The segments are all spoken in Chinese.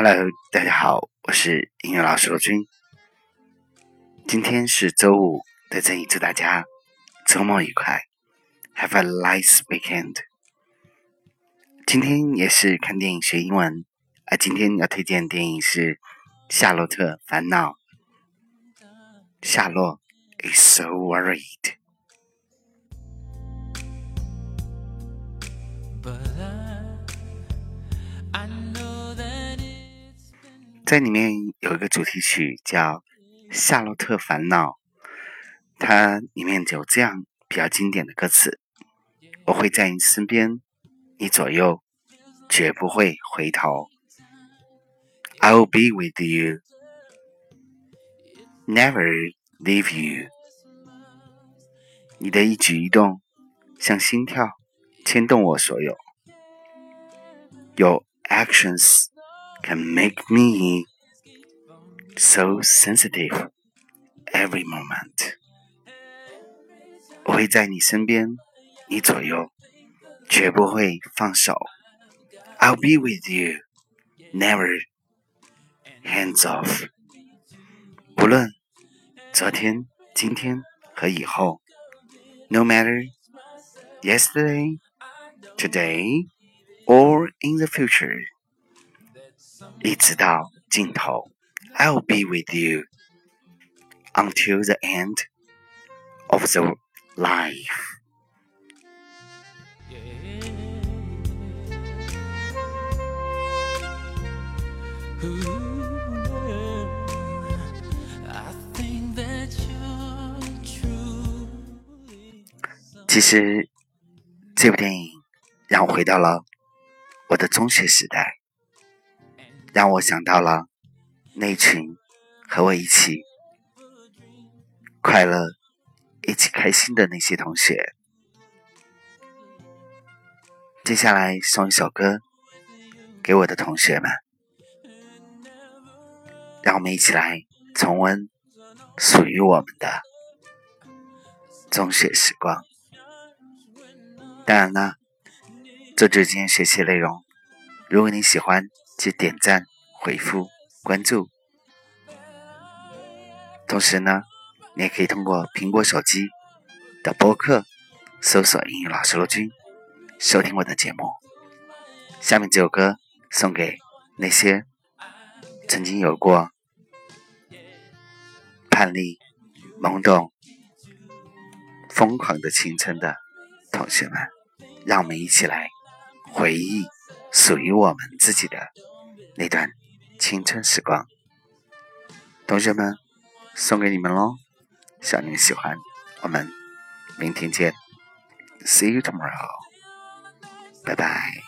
Hello，大家好，我是音乐老师罗军。今天是周五，在这里祝大家周末愉快，Have a nice weekend。今天也是看电影学英文，啊，今天要推荐的电影是《夏洛特烦恼》。夏洛 is so worried。在里面有一个主题曲叫《夏洛特烦恼》，它里面有这样比较经典的歌词：“我会在你身边，你左右，绝不会回头。I'll be with you, never leave you。”你的一举一动像心跳，牵动我所有。Your actions。can make me so sensitive every moment。我会在你身边，你左右，绝不会放手。I'll be with you, never hands off。不论昨天、今天和以后，no matter yesterday, today, or in the future。 一直到尽头，I'll be with you until the end of the life。其实，这部电影让我回到了我的中学时代。让我想到了那群和我一起快乐、一起开心的那些同学。接下来送一首歌给我的同学们，让我们一起来重温属于我们的中学时光。当然了，这就是今天学习内容。如果你喜欢，去点赞、回复、关注。同时呢，你也可以通过苹果手机的播客搜索“英语老师罗军”，收听我的节目。下面这首歌送给那些曾经有过叛逆、懵懂、疯狂的青春的同学们，让我们一起来回忆属于我们自己的。那段青春时光，同学们送给你们喽！希望你们喜欢。我们明天见，See you tomorrow，拜拜。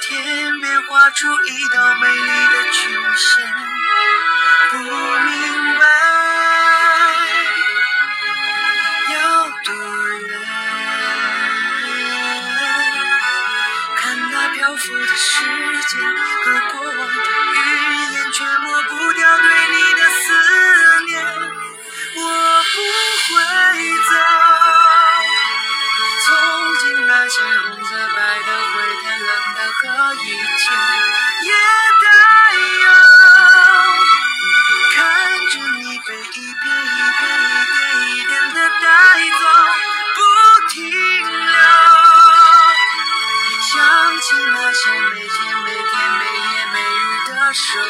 天边画出一道美丽的曲线。不明白要多远，看那漂浮的时间和过往的云烟。却抹不掉对你的思念，我不会再。true.